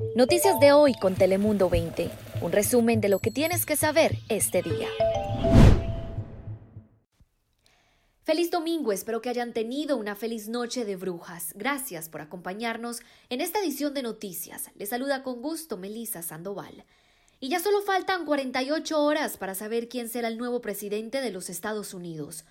Noticias de hoy con Telemundo 20. Un resumen de lo que tienes que saber este día. Feliz domingo, espero que hayan tenido una feliz noche de brujas. Gracias por acompañarnos en esta edición de noticias. Les saluda con gusto Melissa Sandoval. Y ya solo faltan 48 horas para saber quién será el nuevo presidente de los Estados Unidos.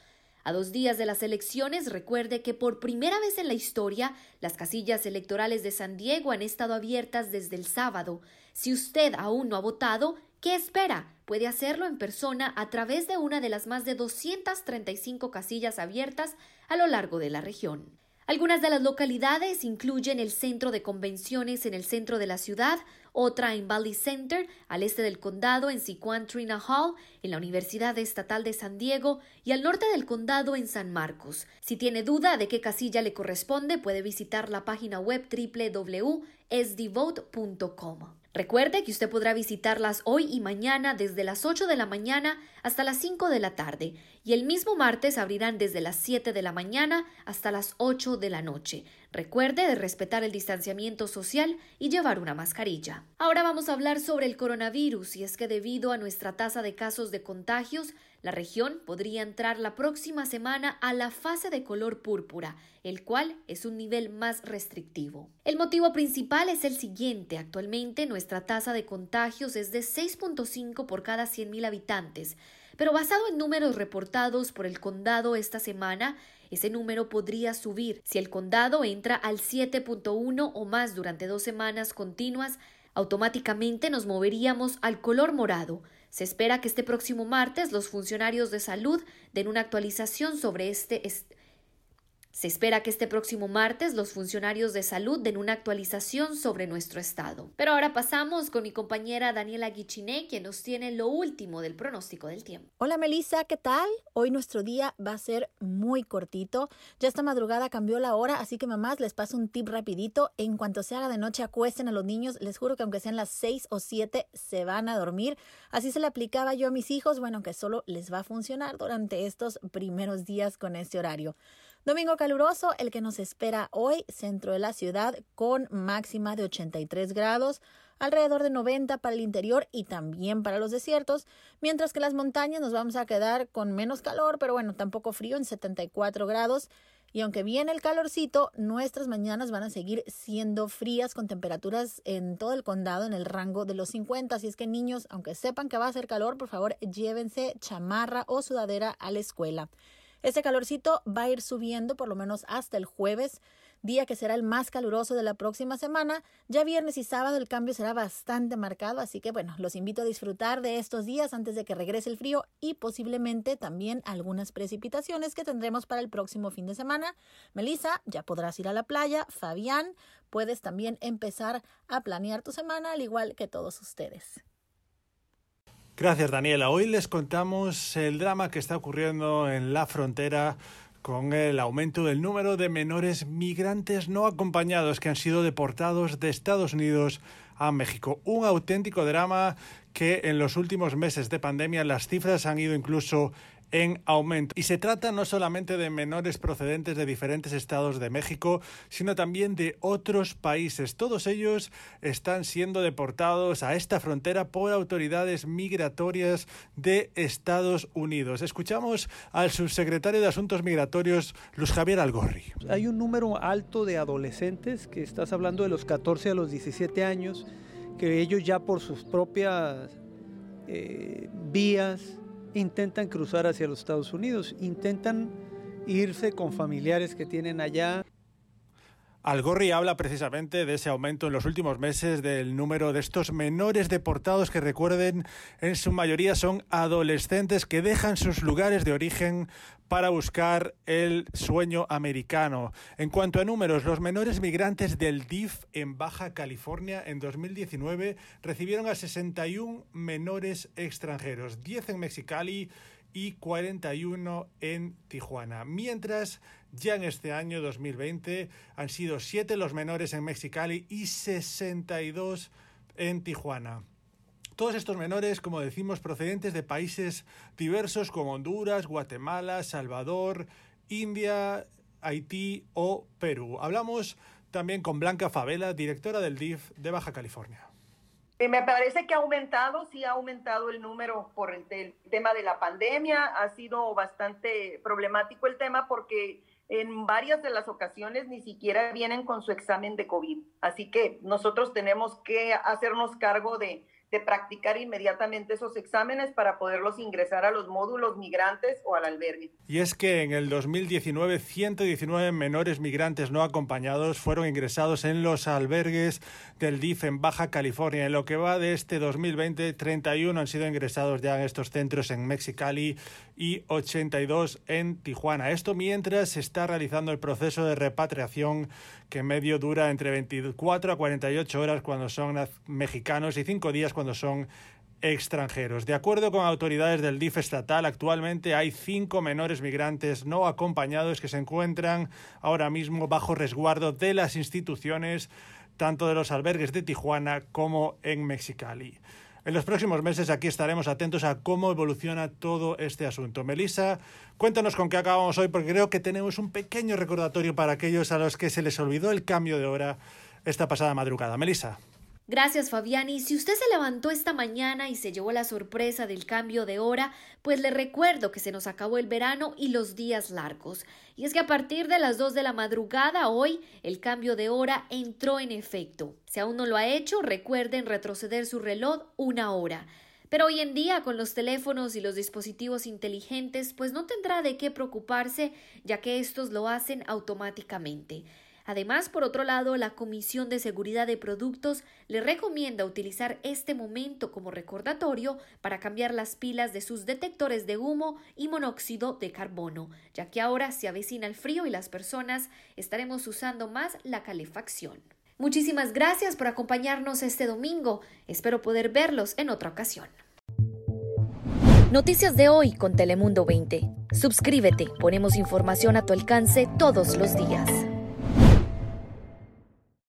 A dos días de las elecciones, recuerde que por primera vez en la historia, las casillas electorales de San Diego han estado abiertas desde el sábado. Si usted aún no ha votado, ¿qué espera? Puede hacerlo en persona a través de una de las más de 235 casillas abiertas a lo largo de la región. Algunas de las localidades incluyen el centro de convenciones en el centro de la ciudad, otra en Valley Center, al este del condado en Siquan Trina Hall, en la Universidad Estatal de San Diego y al norte del condado en San Marcos. Si tiene duda de qué casilla le corresponde, puede visitar la página web www.sdvote.com. Recuerde que usted podrá visitarlas hoy y mañana desde las 8 de la mañana hasta las 5 de la tarde y el mismo martes abrirán desde las 7 de la mañana hasta las 8 de la noche. Recuerde de respetar el distanciamiento social y llevar una mascarilla. Ahora vamos a hablar sobre el coronavirus y es que debido a nuestra tasa de casos de contagios, la región podría entrar la próxima semana a la fase de color púrpura, el cual es un nivel más restrictivo. El motivo principal es el siguiente. Actualmente nuestra tasa de contagios es de 6.5 por cada 100.000 habitantes, pero basado en números reportados por el condado esta semana, ese número podría subir. Si el condado entra al 7.1 o más durante dos semanas continuas, automáticamente nos moveríamos al color morado, se espera que este próximo martes los funcionarios de salud den una actualización sobre este, se espera que este próximo martes los funcionarios de salud den una actualización sobre nuestro estado. Pero ahora pasamos con mi compañera Daniela Guichiné, quien nos tiene lo último del pronóstico del tiempo. Hola Melissa, ¿qué tal? Hoy nuestro día va a ser muy cortito. Ya esta madrugada cambió la hora, así que mamás les paso un tip rapidito. En cuanto se haga de noche, acuesten a los niños. Les juro que aunque sean las 6 o 7, se van a dormir. Así se le aplicaba yo a mis hijos. Bueno, que solo les va a funcionar durante estos primeros días con este horario. Domingo caluroso, el que nos espera hoy, centro de la ciudad, con máxima de 83 grados, alrededor de 90 para el interior y también para los desiertos, mientras que las montañas nos vamos a quedar con menos calor, pero bueno, tampoco frío en 74 grados. Y aunque viene el calorcito, nuestras mañanas van a seguir siendo frías con temperaturas en todo el condado en el rango de los 50. Así es que niños, aunque sepan que va a hacer calor, por favor llévense chamarra o sudadera a la escuela. Este calorcito va a ir subiendo por lo menos hasta el jueves, día que será el más caluroso de la próxima semana. Ya viernes y sábado el cambio será bastante marcado, así que bueno, los invito a disfrutar de estos días antes de que regrese el frío y posiblemente también algunas precipitaciones que tendremos para el próximo fin de semana. Melissa, ya podrás ir a la playa. Fabián, puedes también empezar a planear tu semana al igual que todos ustedes. Gracias, Daniela. Hoy les contamos el drama que está ocurriendo en la frontera con el aumento del número de menores migrantes no acompañados que han sido deportados de Estados Unidos a México. Un auténtico drama que en los últimos meses de pandemia las cifras han ido incluso en aumento. Y se trata no solamente de menores procedentes de diferentes estados de México, sino también de otros países. Todos ellos están siendo deportados a esta frontera por autoridades migratorias de Estados Unidos. Escuchamos al subsecretario de Asuntos Migratorios, Luis Javier Algorri. Hay un número alto de adolescentes, que estás hablando de los 14 a los 17 años, que ellos ya por sus propias eh, vías, intentan cruzar hacia los Estados Unidos, intentan irse con familiares que tienen allá. Algorri habla precisamente de ese aumento en los últimos meses del número de estos menores deportados que recuerden en su mayoría son adolescentes que dejan sus lugares de origen para buscar el sueño americano. En cuanto a números, los menores migrantes del DIF en Baja California en 2019 recibieron a 61 menores extranjeros, 10 en Mexicali y 41 en Tijuana. Mientras ya en este año 2020 han sido 7 los menores en Mexicali y 62 en Tijuana. Todos estos menores, como decimos, procedentes de países diversos como Honduras, Guatemala, Salvador, India, Haití o Perú. Hablamos también con Blanca Favela, directora del DIF de Baja California. Me parece que ha aumentado, sí ha aumentado el número por el, el, tema de la pandemia. Ha sido bastante problemático el tema porque en varias de las ocasiones ni siquiera vienen con su examen de COVID. Así que nosotros tenemos que hacernos cargo de, de practicar inmediatamente esos exámenes para poderlos ingresar a los módulos migrantes o al albergue. Y es que en el 2019 119 menores migrantes no acompañados fueron ingresados en los albergues del DIF en Baja California. En lo que va de este 2020, 31 han sido ingresados ya en estos centros en Mexicali y 82 en Tijuana. Esto mientras se está realizando el proceso de repatriación que en medio dura entre 24 a 48 horas cuando son mexicanos y 5 días cuando son extranjeros. De acuerdo con autoridades del DIF estatal, actualmente hay cinco menores migrantes no acompañados que se encuentran ahora mismo bajo resguardo de las instituciones, tanto de los albergues de Tijuana como en Mexicali. En los próximos meses aquí estaremos atentos a cómo evoluciona todo este asunto. Melissa, cuéntanos con qué acabamos hoy, porque creo que tenemos un pequeño recordatorio para aquellos a los que se les olvidó el cambio de hora esta pasada madrugada. Melissa. Gracias Fabiani. Si usted se levantó esta mañana y se llevó la sorpresa del cambio de hora, pues le recuerdo que se nos acabó el verano y los días largos. Y es que a partir de las 2 de la madrugada hoy el cambio de hora entró en efecto. Si aún no lo ha hecho, recuerden retroceder su reloj una hora. Pero hoy en día, con los teléfonos y los dispositivos inteligentes, pues no tendrá de qué preocuparse, ya que estos lo hacen automáticamente. Además, por otro lado, la Comisión de Seguridad de Productos le recomienda utilizar este momento como recordatorio para cambiar las pilas de sus detectores de humo y monóxido de carbono, ya que ahora se avecina el frío y las personas estaremos usando más la calefacción. Muchísimas gracias por acompañarnos este domingo. Espero poder verlos en otra ocasión. Noticias de hoy con Telemundo 20. Suscríbete, ponemos información a tu alcance todos los días.